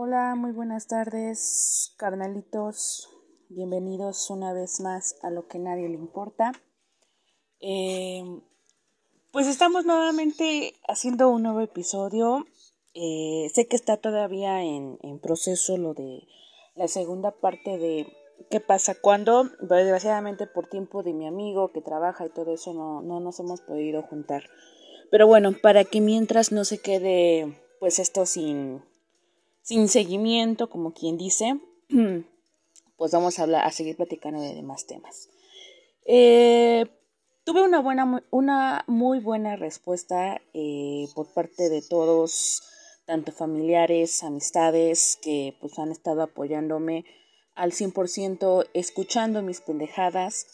Hola, muy buenas tardes, carnalitos. Bienvenidos una vez más a lo que nadie le importa. Eh, pues estamos nuevamente haciendo un nuevo episodio. Eh, sé que está todavía en, proceso lo de la segunda parte de qué pasa cuando, desgraciadamente por tiempo de mi amigo que trabaja y todo eso no, no nos hemos podido juntar. Pero bueno, para que mientras no se quede pues esto sin, sin seguimiento, como quien dice, pues vamos a, hablar, a seguir platicando de demás temas. Eh, tuve una, buena, una muy buena respuesta eh, por parte de todos, tanto familiares, amistades, que pues han estado apoyándome al 100%, escuchando mis pendejadas,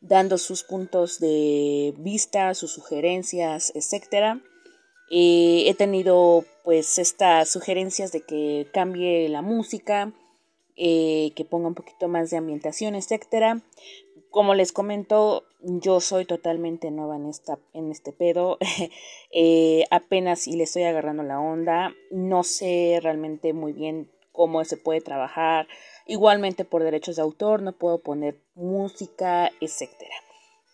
dando sus puntos de vista, sus sugerencias, etc. Eh, he tenido pues estas sugerencias de que cambie la música, eh, que ponga un poquito más de ambientación, etcétera. Como les comento, yo soy totalmente nueva en, esta, en este pedo. Eh, apenas y le estoy agarrando la onda. No sé realmente muy bien cómo se puede trabajar. Igualmente por derechos de autor no puedo poner música, etcétera.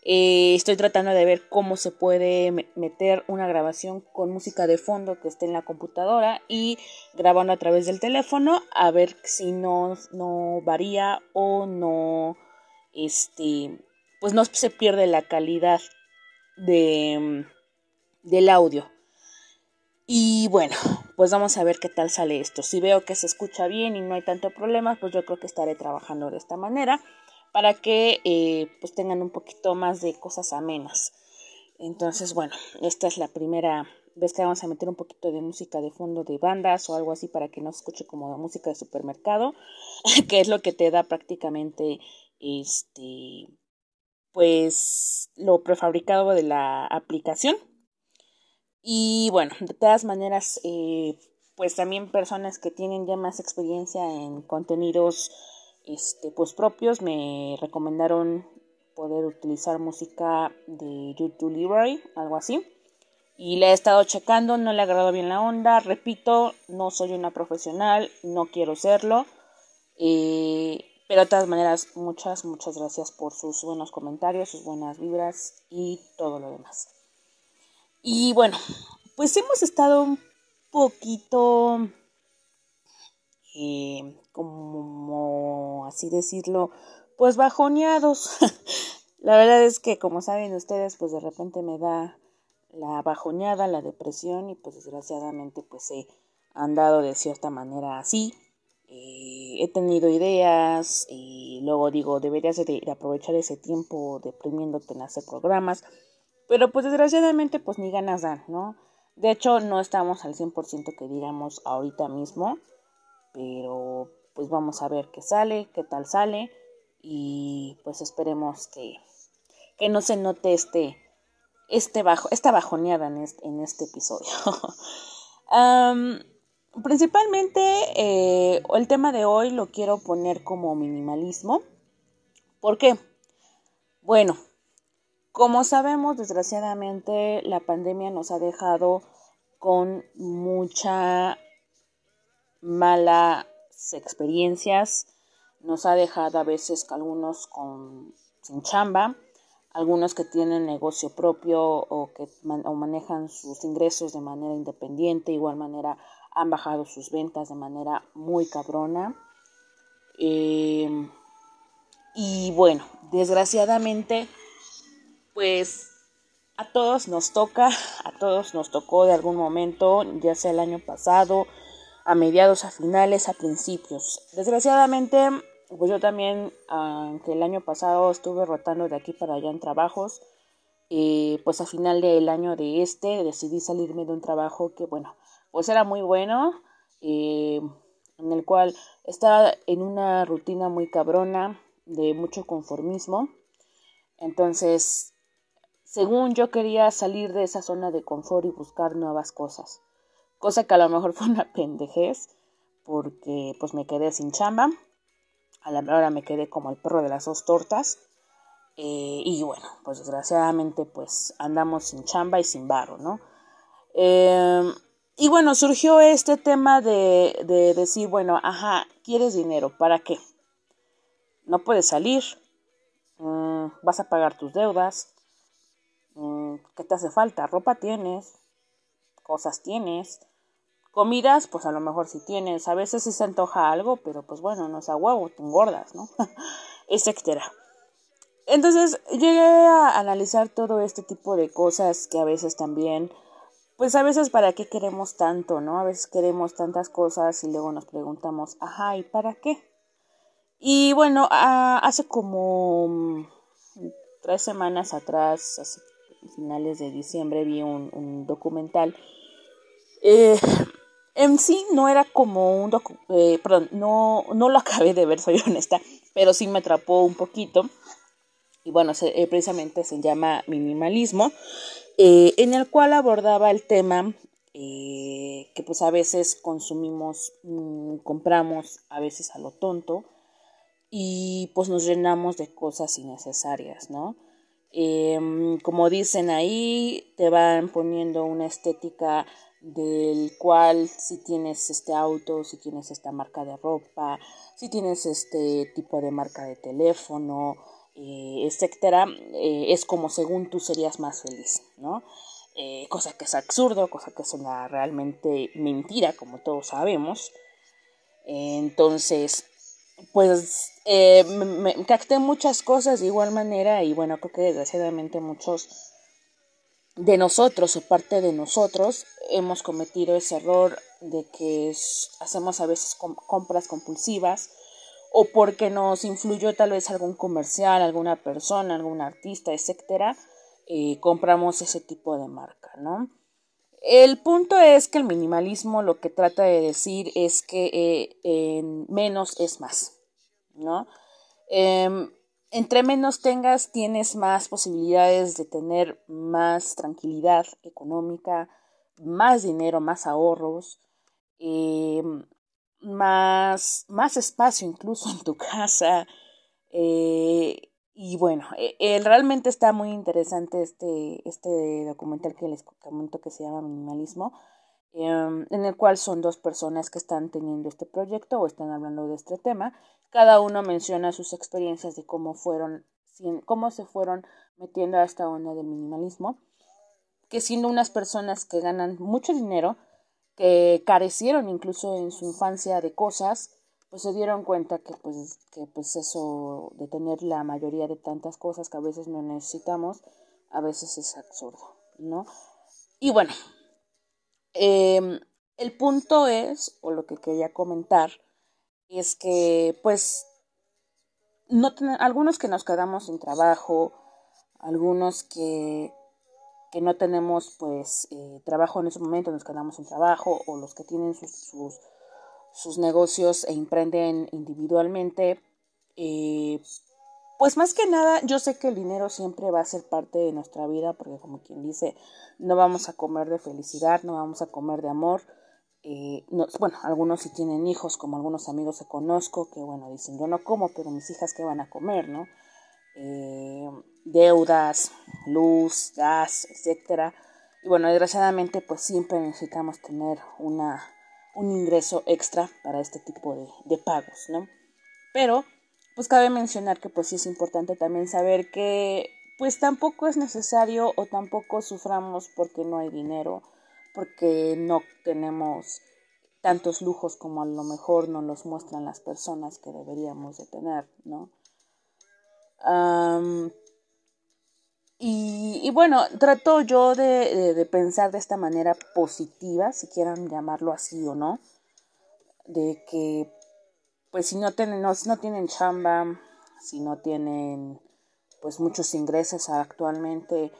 Eh, estoy tratando de ver cómo se puede meter una grabación con música de fondo que esté en la computadora y grabando a través del teléfono a ver si no, no varía o no, este, pues no se pierde la calidad de, del audio. Y bueno, pues vamos a ver qué tal sale esto. Si veo que se escucha bien y no hay tanto problema, pues yo creo que estaré trabajando de esta manera para que eh, pues tengan un poquito más de cosas amenas. Entonces, bueno, esta es la primera vez que vamos a meter un poquito de música de fondo de bandas o algo así para que no se escuche como música de supermercado, que es lo que te da prácticamente este pues lo prefabricado de la aplicación. Y bueno, de todas maneras, eh, pues también personas que tienen ya más experiencia en contenidos este, pues propios me recomendaron poder utilizar música de YouTube Library, algo así. Y le he estado checando, no le ha agradado bien la onda. Repito, no soy una profesional, no quiero serlo. Eh, pero de todas maneras, muchas, muchas gracias por sus buenos comentarios, sus buenas vibras y todo lo demás. Y bueno, pues hemos estado un poquito eh, como así decirlo, pues bajoneados. la verdad es que como saben ustedes, pues de repente me da la bajoneada, la depresión y pues desgraciadamente pues he andado de cierta manera así. Eh, he tenido ideas y luego digo, deberías de, aprovechar ese tiempo deprimiéndote en hacer programas, pero pues desgraciadamente pues ni ganas dan, ¿no? De hecho, no estamos al 100% que digamos ahorita mismo pero pues vamos a ver qué sale, qué tal sale y pues esperemos que, que no se note este, este bajo, esta bajoneada en este, en este episodio. principalmente eh, el tema de hoy lo quiero poner como minimalismo. ¿Por qué? Bueno, como sabemos, desgraciadamente la pandemia nos ha dejado con mucha malas experiencias, nos ha dejado a veces algunos con, sin chamba, algunos que tienen negocio propio o que manejan sus ingresos de manera independiente, igual manera han bajado sus ventas de manera muy cabrona. Eh, y bueno, desgraciadamente, pues a todos nos toca, a todos nos tocó de algún momento, ya sea el año pasado, a mediados, a finales, a principios. Desgraciadamente, pues yo también, aunque el año pasado estuve rotando de aquí para allá en trabajos, pues a final del año de este decidí salirme de un trabajo que, bueno, pues era muy bueno, en el cual estaba en una rutina muy cabrona, de mucho conformismo. Entonces, según yo quería salir de esa zona de confort y buscar nuevas cosas cosa que a lo mejor fue una pendejez porque pues me quedé sin chamba, a la hora me quedé como el perro de las dos tortas eh, y bueno, pues desgraciadamente pues andamos sin chamba y sin barro, ¿no? Em, y bueno, surgió este tema de, de decir, bueno, ajá, ¿quieres dinero? ¿Para qué? No puedes salir, mm, vas a pagar tus deudas, mm, ¿qué te hace falta? Ropa tienes, cosas tienes, comidas, pues a lo mejor sí tienes, a veces sí se antoja algo, pero pues bueno, no es a huevo, te engordas, ¿no? Etcétera. Entonces llegué a analizar todo este tipo de cosas que a veces también pues a veces para qué queremos tanto, ¿no? A veces queremos tantas cosas y luego nos preguntamos, ajá, ¿y para qué? Y bueno, hace como mm, tres semanas atrás, hace finales de diciembre, vi un, documental. Eh, en sí no era como un docu eh, perdón, no, no lo acabé de ver, soy honesta, pero sí me atrapó un poquito. Y bueno, eh, precisamente se llama minimalismo. Eh, en el cual abordaba el tema que pues a veces consumimos, mm, compramos a veces a lo tonto y pues nos llenamos de cosas innecesarias, ¿no? Em, como dicen ahí, te van poniendo una estética del cual si tienes este auto, si tienes esta marca de ropa, si tienes este tipo de marca de teléfono, eh, etcétera, eh, es como según tú serías más feliz, ¿no? Eh, cosa que es absurdo, cosa que es una realmente mentira, como todos sabemos. entonces, pues me, capté muchas cosas de igual manera y bueno, creo que desgraciadamente muchos de nosotros o parte de nosotros hemos cometido ese error de que hacemos a veces compras compulsivas o porque nos influyó tal vez algún comercial, alguna persona, algún artista, etcétera, eh, compramos ese tipo de marca, ¿no? El punto es que el minimalismo lo que trata de decir es que eh, menos es más, ¿no? Em, entre menos tengas, tienes más posibilidades de tener más tranquilidad económica, más dinero, más ahorros. Em, más, más espacio incluso en tu casa. Eh, y bueno, eh, realmente está muy interesante este, este documental que les comento que se llama Minimalismo, em, en el cual son dos personas que están teniendo este proyecto o están hablando de este tema. Cada uno menciona sus experiencias de cómo fueron, cómo se fueron metiendo a esta onda del minimalismo, que siendo unas personas que ganan mucho dinero, que carecieron incluso en su infancia de cosas, pues se dieron cuenta que pues, que pues eso de tener la mayoría de tantas cosas que a veces no necesitamos, a veces es absurdo, ¿no? Y bueno, em, el punto es, o lo que quería comentar, es que pues no algunos que nos quedamos sin trabajo, algunos que que no tenemos pues eh, trabajo en ese momento, nos quedamos sin trabajo, o los que tienen sus, sus, negocios e emprenden individualmente, eh, pues más que nada, yo sé que el dinero siempre va a ser parte de nuestra vida, porque como quien dice, no vamos a comer de felicidad, no vamos a comer de amor. Eh, bueno, algunos sí tienen hijos, como algunos amigos que conozco, que bueno, dicen, yo no como, pero mis hijas que van a comer, ¿no? Eh, deudas, luz, gas, etcétera. Y bueno, desgraciadamente pues siempre necesitamos tener una, un ingreso extra para este tipo de, pagos, ¿no? Pero pues cabe mencionar que pues sí es importante también saber que pues tampoco es necesario o tampoco suframos porque no hay dinero, porque no tenemos tantos lujos como a lo mejor nos los muestran las personas que deberíamos de tener, ¿no? Y, bueno, trato yo de, pensar de esta manera positiva, si quieran llamarlo así o no, de que pues si no tienen, no, no tienen chamba, si no tienen pues muchos ingresos actualmente,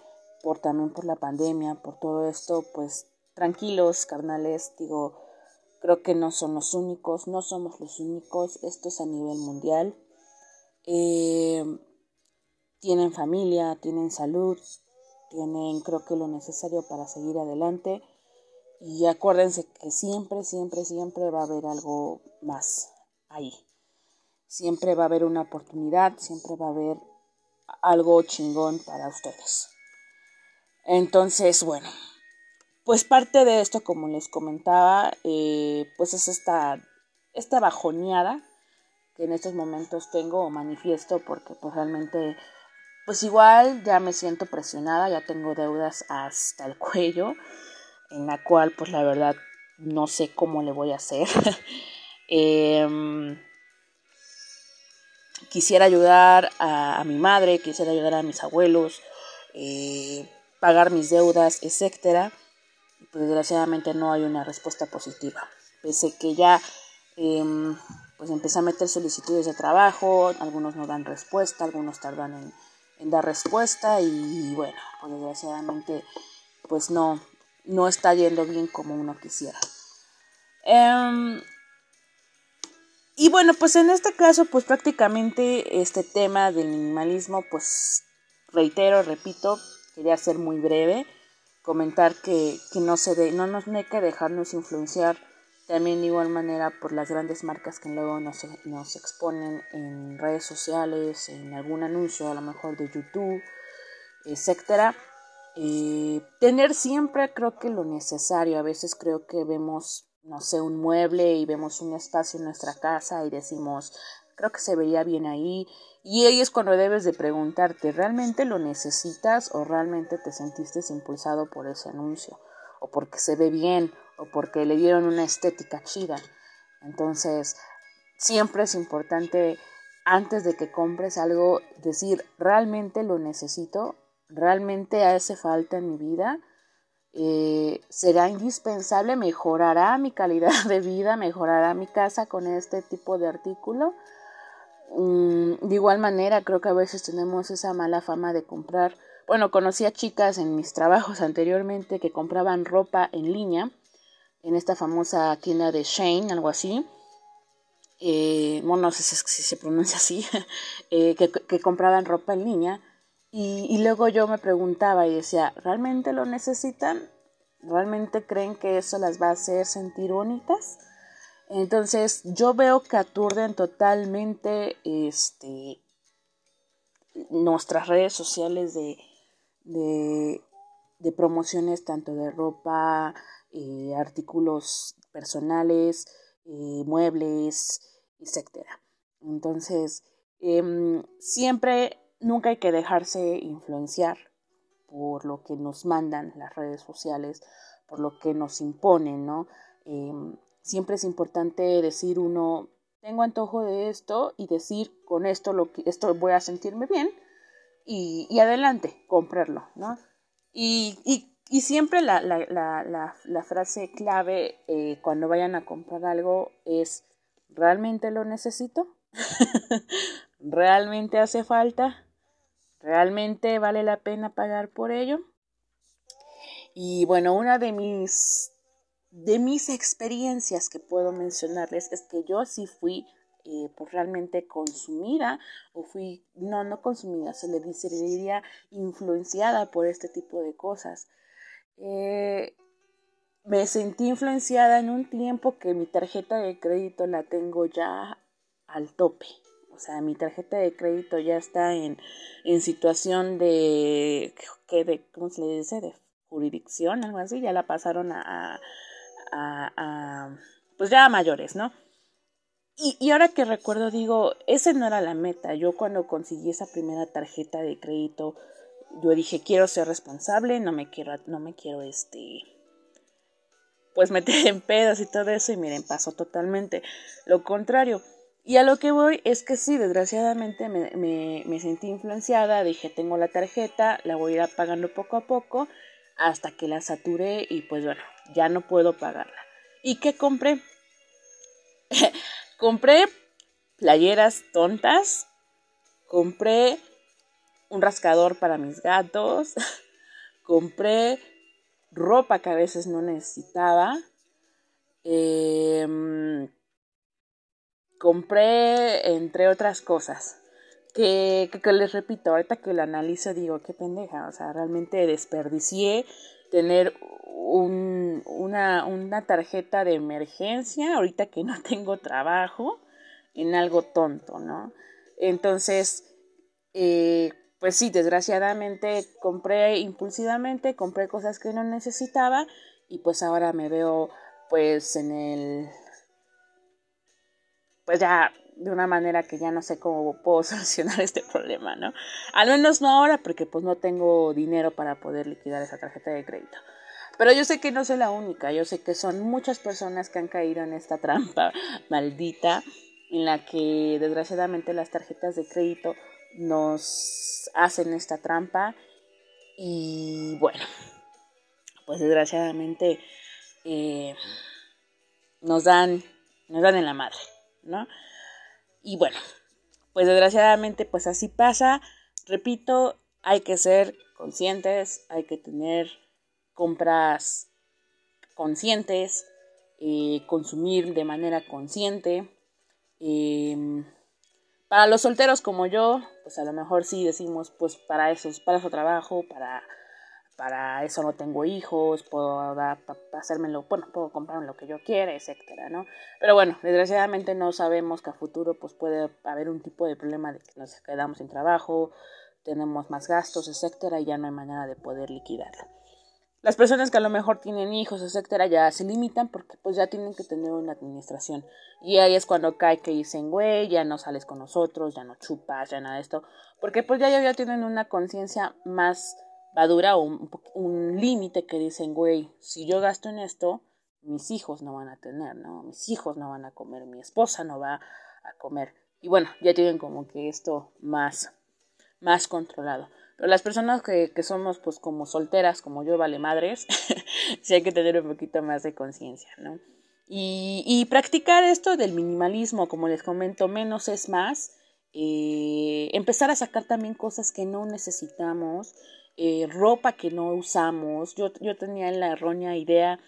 por también por la pandemia, por todo esto, pues tranquilos, carnales, digo, creo que no son los únicos, no somos los únicos, esto es a nivel mundial. Eh, tienen familia, tienen salud, tienen creo que lo necesario para seguir adelante y acuérdense que siempre, siempre, siempre va a haber algo más ahí. Siempre va a haber una oportunidad, siempre va a haber algo chingón para ustedes. Entonces, bueno, pues parte de esto, como les comentaba, eh, pues es esta, esta bajoneada que en estos momentos tengo o manifiesto porque pues realmente pues igual ya me siento presionada, ya tengo deudas hasta el cuello, en la cual pues la verdad no sé cómo le voy a hacer. Em, quisiera ayudar a, mi madre, quisiera ayudar a mis abuelos, eh, pagar mis deudas, etcétera. Pues desgraciadamente no hay una respuesta positiva. Pese que ya em, pues empecé a meter solicitudes de trabajo, algunos no dan respuesta, algunos tardan en en dar respuesta y bueno, pues desgraciadamente pues no, no está yendo bien como uno quisiera. Em, y bueno, pues en este caso, pues prácticamente este tema del minimalismo, pues reitero, repito, quería ser muy breve, comentar que, que no, se de, no, nos, no hay que dejarnos influenciar también de igual manera por las grandes marcas que luego nos, nos exponen en redes sociales, en algún anuncio a lo mejor de YouTube, etcétera. Eh, tener siempre creo que lo necesario. A veces creo que vemos, no sé, un mueble y vemos un espacio en nuestra casa y decimos, creo que se vería bien ahí. Y ahí es cuando debes de preguntarte, ¿realmente lo necesitas o realmente te sentiste impulsado por ese anuncio? O porque se ve bien o porque le dieron una estética chida. Entonces, siempre es importante antes de que compres algo decir, ¿realmente lo necesito? ¿Realmente hace falta en mi vida? Eh, ¿Será indispensable? ¿Mejorará mi calidad de vida? ¿Mejorará mi casa con este tipo de artículo? Mm, de igual manera, creo que a veces tenemos esa mala fama de comprar. Bueno, conocí a chicas en mis trabajos anteriormente que compraban ropa en línea en esta famosa tienda de Shane, algo así. Eh, bueno, no sé si se pronuncia así, eh, que, compraban ropa en línea. Y, luego yo me preguntaba y decía, ¿realmente lo necesitan? ¿Realmente creen que eso las va a hacer sentir bonitas? Entonces yo veo que aturden totalmente este, nuestras redes sociales de, de promociones tanto de ropa, eh, artículos personales, eh, muebles, etc. Entonces, em, siempre, nunca hay que dejarse influenciar por lo que nos mandan las redes sociales, por lo que nos imponen, ¿no? Em, siempre es importante decir uno, tengo antojo de esto y decir con esto lo que esto voy a sentirme bien y, adelante, comprarlo, ¿no? Y, y y siempre la, la, la, la frase clave eh, cuando vayan a comprar algo es, ¿realmente lo necesito? ¿Realmente hace falta? ¿Realmente vale la pena pagar por ello? Y bueno, una de mis, de mis experiencias que puedo mencionarles es que yo sí fui eh, pues realmente consumida o fui, no, no consumida, se le diría influenciada por este tipo de cosas. Eh, me sentí influenciada en un tiempo que mi tarjeta de crédito la tengo ya al tope. O sea, mi tarjeta de crédito ya está en, en situación de, que de, ¿cómo se le dice? De jurisdicción, algo así. Ya la pasaron a, a, pues ya a mayores, ¿no? Y, y, ahora que recuerdo, digo, esa no era la meta. Yo cuando conseguí esa primera tarjeta de crédito, yo dije, quiero ser responsable, no me quiero, no me quiero, este, pues meter en pedos y todo eso, y miren, pasó totalmente lo contrario. Y a lo que voy es que sí, desgraciadamente me, me, me sentí influenciada, dije, tengo la tarjeta, la voy a ir pagando poco a poco hasta que la saturé y pues bueno, ya no puedo pagarla. ¿Y qué compré? compré playeras tontas, compré un rascador para mis gatos, compré ropa que a veces no necesitaba, em, compré entre otras cosas. Que, que, les repito, ahorita que lo analizo digo, qué pendeja, o sea, realmente desperdicié tener un, una, una tarjeta de emergencia, ahorita que no tengo trabajo, en algo tonto, ¿no? Entonces, eh, pues sí, desgraciadamente compré impulsivamente, compré cosas que no necesitaba y pues ahora me veo pues en el pues ya de una manera que ya no sé cómo puedo solucionar este problema, ¿no? Al menos no ahora porque pues no tengo dinero para poder liquidar esa tarjeta de crédito. Pero yo sé que no soy la única, yo sé que son muchas personas que han caído en esta trampa maldita en la que desgraciadamente las tarjetas de crédito nos hacen esta trampa y bueno, pues desgraciadamente eh, nos dan nos dan en la madre, ¿no? Y bueno, pues desgraciadamente pues así pasa. Repito, hay que ser conscientes, hay que tener compras conscientes, eh, consumir de manera consciente. Em, para los solteros como yo, pues a lo mejor sí decimos, pues para eso, para eso trabajo, para, para eso no tengo hijos, puedo dar, hacérmelo, bueno, puedo comprarme lo que yo quiera, etcétera, ¿no? Pero bueno, desgraciadamente no sabemos que a futuro pues puede haber un tipo de problema de que nos quedamos sin trabajo, tenemos más gastos, etcétera, y ya no hay manera de poder liquidarlo. Las personas que a lo mejor tienen hijos, etcétera, ya se limitan porque pues ya tienen que tener una administración. Y ahí es cuando cae que dicen, güey, ya no sales con nosotros, ya no chupas, ya nada de esto. Porque pues ya, ya tienen una conciencia más madura o un, un límite que dicen, güey, si yo gasto en esto, mis hijos no van a tener, ¿no? Mis hijos no van a comer, mi esposa no va a comer. Y bueno, ya tienen como que esto más, más controlado. Las personas que, que somos pues como solteras, como yo, vale madres, sí hay que tener un poquito más de conciencia, ¿no? Y, y, practicar esto del minimalismo, como les comento, menos es más. Eh, empezar a sacar también cosas que no necesitamos, eh, ropa que no usamos. Yo, yo tenía la errónea idea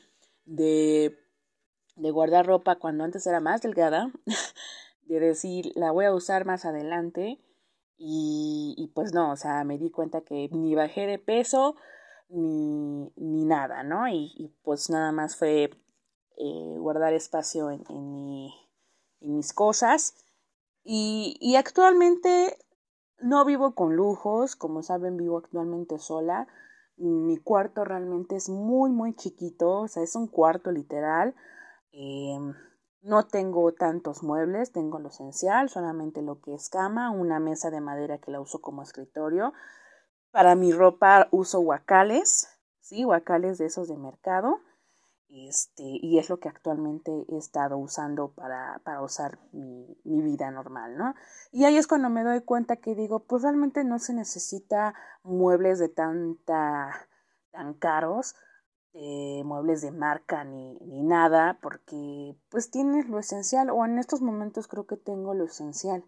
de, de guardar ropa cuando antes era más delgada, de decir, la voy a usar más adelante y, pues no, o sea, me di cuenta que ni bajé de peso ni, ni nada, ¿no? Y, pues nada más fue eh, guardar espacio en, en, mi, en mis cosas. Y, actualmente no vivo con lujos, como saben, vivo actualmente sola. Mi cuarto realmente es muy, muy chiquito, o sea, es un cuarto literal. Eh, no tengo tantos muebles, tengo lo esencial, solamente lo que es cama, una mesa de madera que la uso como escritorio. Para mi ropa uso guacales, sí, guacales de esos de mercado. Este, y es lo que actualmente he estado usando para, para usar mi, mi vida normal, ¿no? Y ahí es cuando me doy cuenta que digo, pues realmente no se necesita muebles de tanta, tan caros, eh, muebles de marca ni, ni, nada, porque pues tienes lo esencial, o en estos momentos creo que tengo lo esencial.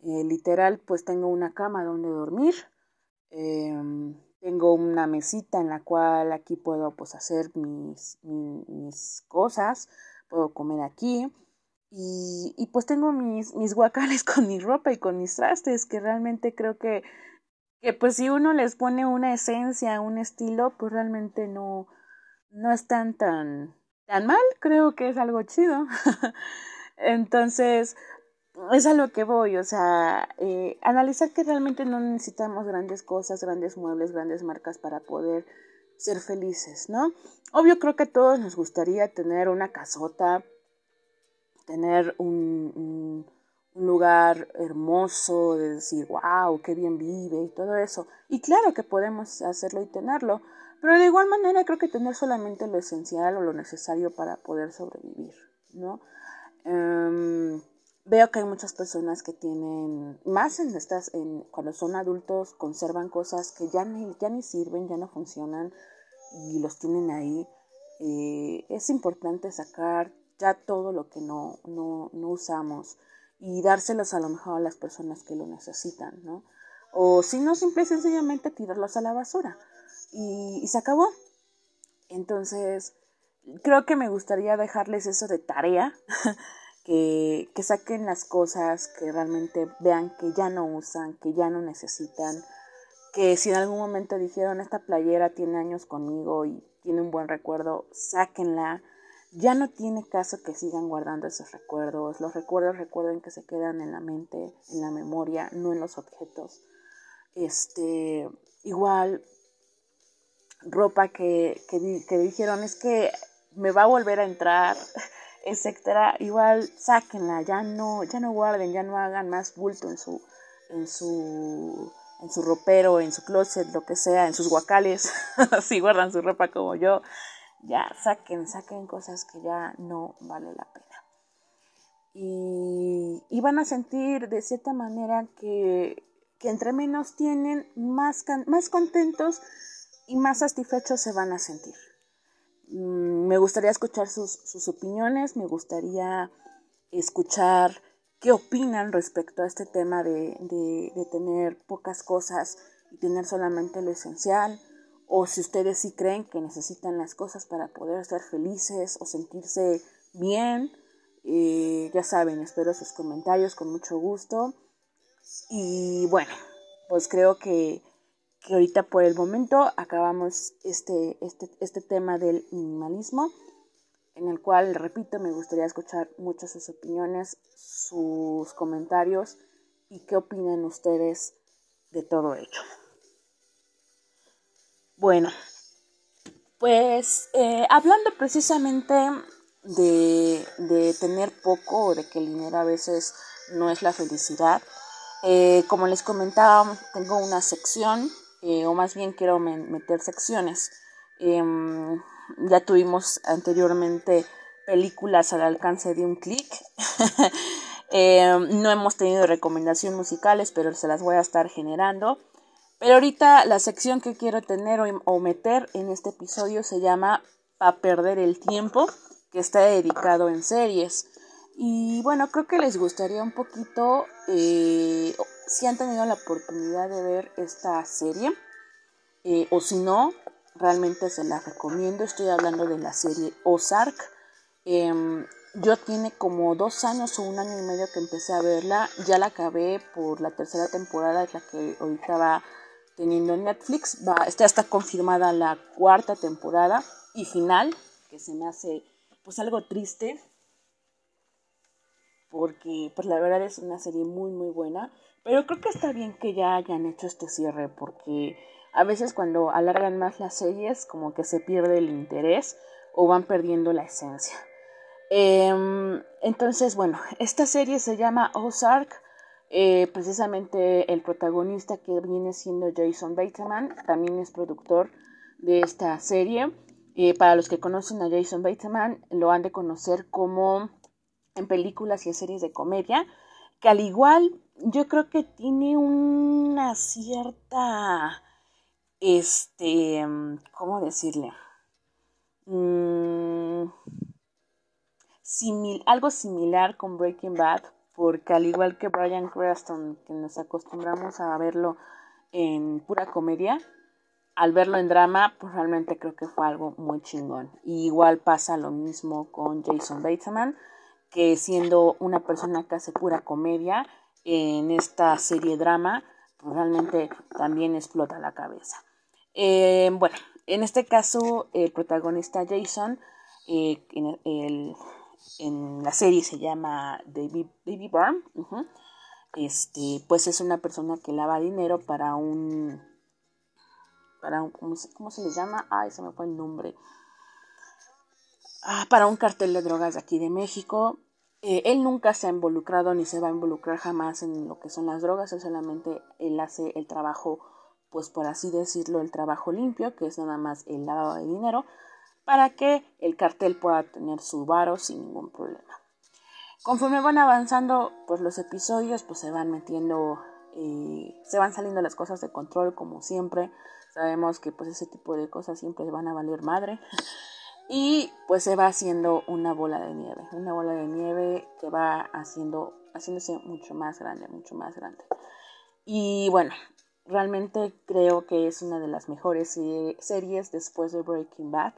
Eh, literal, pues tengo una cama donde dormir, eh, tengo una mesita en la cual aquí puedo pues hacer mis, mis, mis cosas, puedo comer aquí. Y, y, pues tengo mis, mis guacales con mi ropa y con mis trastes, que realmente creo que, que pues si uno les pone una esencia, un estilo, pues realmente no, no están tan, tan mal, creo que es algo chido. Entonces, es a lo que voy, o sea, eh, analizar que realmente no necesitamos grandes cosas, grandes muebles, grandes marcas para poder ser felices, ¿no? Obvio creo que a todos nos gustaría tener una casota, tener un, lugar hermoso, de decir, wow, qué bien vive y todo eso. Y claro que podemos hacerlo y tenerlo, pero de igual manera creo que tener solamente lo esencial o lo necesario para poder sobrevivir, ¿no? Um, veo que hay muchas personas que tienen, más en estas, en, cuando son adultos, conservan cosas que ya ni, ya ni sirven, ya no funcionan y los tienen ahí. Eh, es importante sacar ya todo lo que no, no, no usamos y dárselos a lo mejor a las personas que lo necesitan, ¿no? O si no, simple y sencillamente tirarlos a la basura y, se acabó. Entonces, creo que me gustaría dejarles eso de tarea, que, que saquen las cosas, que realmente vean que ya no usan, que ya no necesitan, que si en algún momento dijeron esta playera tiene años conmigo y tiene un buen recuerdo, sáquenla. Ya no tiene caso que sigan guardando esos recuerdos. Los recuerdos recuerden que se quedan en la mente, en la memoria, no en los objetos. Este, igual ropa que, que, dijeron es que me va a volver a entrar, etcétera, igual sáquenla, ya no, ya no guarden, ya no hagan más bulto en su, en su, en su ropero, en su closet, lo que sea, en sus guacales, si guardan su ropa como yo, ya saquen, saquen cosas que ya no vale la pena. Y, y van a sentir de cierta manera que, que entre menos tienen, más, más contentos y más satisfechos se van a sentir. Mm, me gustaría escuchar sus, sus opiniones, me gustaría escuchar qué opinan respecto a este tema de, de, tener pocas cosas y tener solamente lo esencial, o si ustedes sí creen que necesitan las cosas para poder ser felices o sentirse bien. Eh, ya saben, espero sus comentarios con mucho gusto. Y bueno, pues creo que que ahorita por el momento acabamos este, este, este tema del minimalismo, en el cual, repito, me gustaría escuchar muchas sus opiniones, sus comentarios y qué opinan ustedes de todo ello. Bueno, pues eh, hablando precisamente de, de, tener poco o de que el dinero a veces no es la felicidad, eh, como les comentaba, tengo una sección eh, o más bien quiero meter secciones. Em, ya tuvimos anteriormente películas al alcance de un clic. Em, no hemos tenido recomendaciones musicales, pero se las voy a estar generando. Pero ahorita la sección que quiero tener o, meter en este episodio se llama Pa perder el tiempo, que está dedicado en series. Y bueno, creo que les gustaría un poquito eh, si han tenido la oportunidad de ver esta serie, eh, o si no, realmente se la recomiendo. Estoy hablando de la serie Ozark. Em, yo tiene como dos años o un año y medio que empecé a verla. Ya la acabé por la tercera temporada, es la que ahorita va teniendo en Netflix. Va, está confirmada la cuarta temporada y final, que se me hace pues algo triste. Porque pues la verdad es una serie muy muy buena. Pero creo que está bien que ya hayan hecho este cierre porque a veces cuando alargan más las series como que se pierde el interés o van perdiendo la esencia. Em, entonces, bueno, esta serie se llama Ozark. Eh, precisamente el protagonista que viene siendo Jason Bateman también es productor de esta serie. Eh, para los que conocen a Jason Bateman, lo han de conocer como en películas y en series de comedia, que al igual yo creo que tiene una cierta, este, ¿cómo decirle? Mm, algo similar con Breaking Bad, porque al igual que Brian Cranston, que nos acostumbramos a verlo en pura comedia, al verlo en drama, pues realmente creo que fue algo muy chingón. igual pasa lo mismo con Jason Bateman, que siendo una persona que hace pura comedia, en esta serie drama, pues realmente también explota la cabeza. Eh, bueno, en este caso, el protagonista Jason, eh, en, la serie se llama David, David Byrne, este, pues es una persona que lava dinero para un, para un, ¿cómo se, cómo se le llama? Ay, se me fue el nombre. Ah, para un cartel de drogas de aquí de México. Eh, él nunca se ha involucrado ni se va a involucrar jamás en lo que son las drogas, él solamente él hace el trabajo, pues por así decirlo, el trabajo limpio, que es nada más el lavado de dinero, para que el cartel pueda tener su varo sin ningún problema. Conforme van avanzando pues los episodios, pues se van metiendo, eh, se van saliendo las cosas de control como siempre. Sabemos que pues ese tipo de cosas siempre van a valer madre y pues se va haciendo una bola de nieve, una bola de nieve que va haciendo, haciéndose mucho más grande, mucho más grande. Y bueno, realmente creo que es una de las mejores series después de Breaking Bad,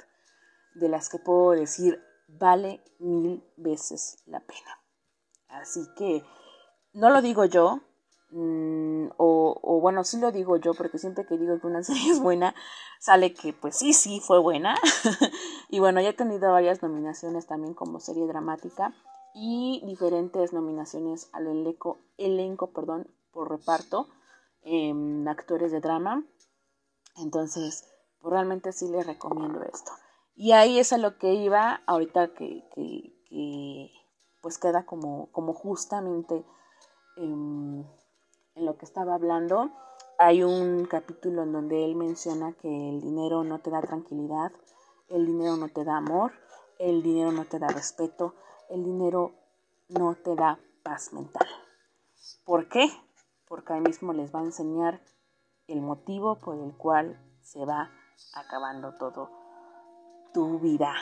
de las que puedo decir vale mil veces la pena. Así que no lo digo yo, Mm, o, bueno, sí lo digo yo, porque siempre que digo que una serie es buena, sale que pues sí, sí, fue buena. y bueno, ya he tenido varias nominaciones también como serie dramática y diferentes nominaciones al elenco, elenco perdón, por reparto en actores de drama. Entonces, pues realmente sí les recomiendo esto. Y ahí es a lo que iba ahorita que, pues queda como, como justamente en, en lo que estaba hablando. Hay un capítulo en donde él menciona que el dinero no te da tranquilidad, el dinero no te da amor, el dinero no te da respeto, el dinero no te da paz mental. ¿Por qué? Porque ahí mismo les va a enseñar el motivo por el cual se va acabando todo tu vida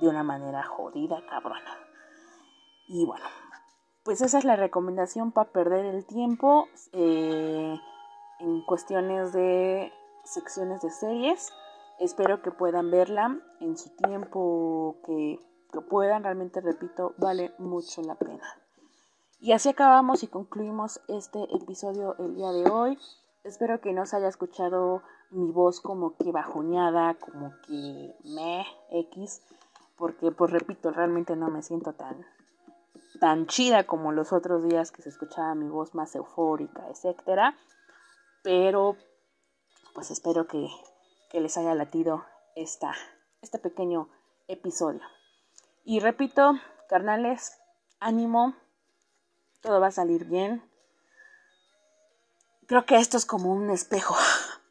de una manera jodida, cabrona. Y bueno, pues esa es la recomendación para perder el tiempo eh, en cuestiones de secciones de series. Espero que puedan verla en su tiempo que, que puedan. Realmente, repito, vale mucho la pena. Y así acabamos y concluimos este episodio el día de hoy. Espero que no se haya escuchado mi voz como que bajoñada, como que me X, porque pues repito, realmente no me siento tan tan chida como los otros días que se escuchaba mi voz más eufórica, etcétera. Pero pues espero que, que les haya latido esta, este pequeño episodio. Y repito, carnales, ánimo, todo va a salir bien. Creo que esto es como un espejo.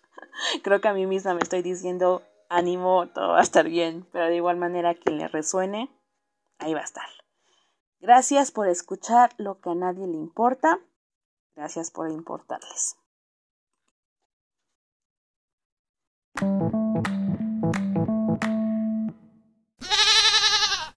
Creo que a mí misma me estoy diciendo, ánimo, todo va a estar bien, pero de igual manera quien le resuene, ahí va a estar. Gracias por escuchar lo que a nadie le importa. Gracias por importarles.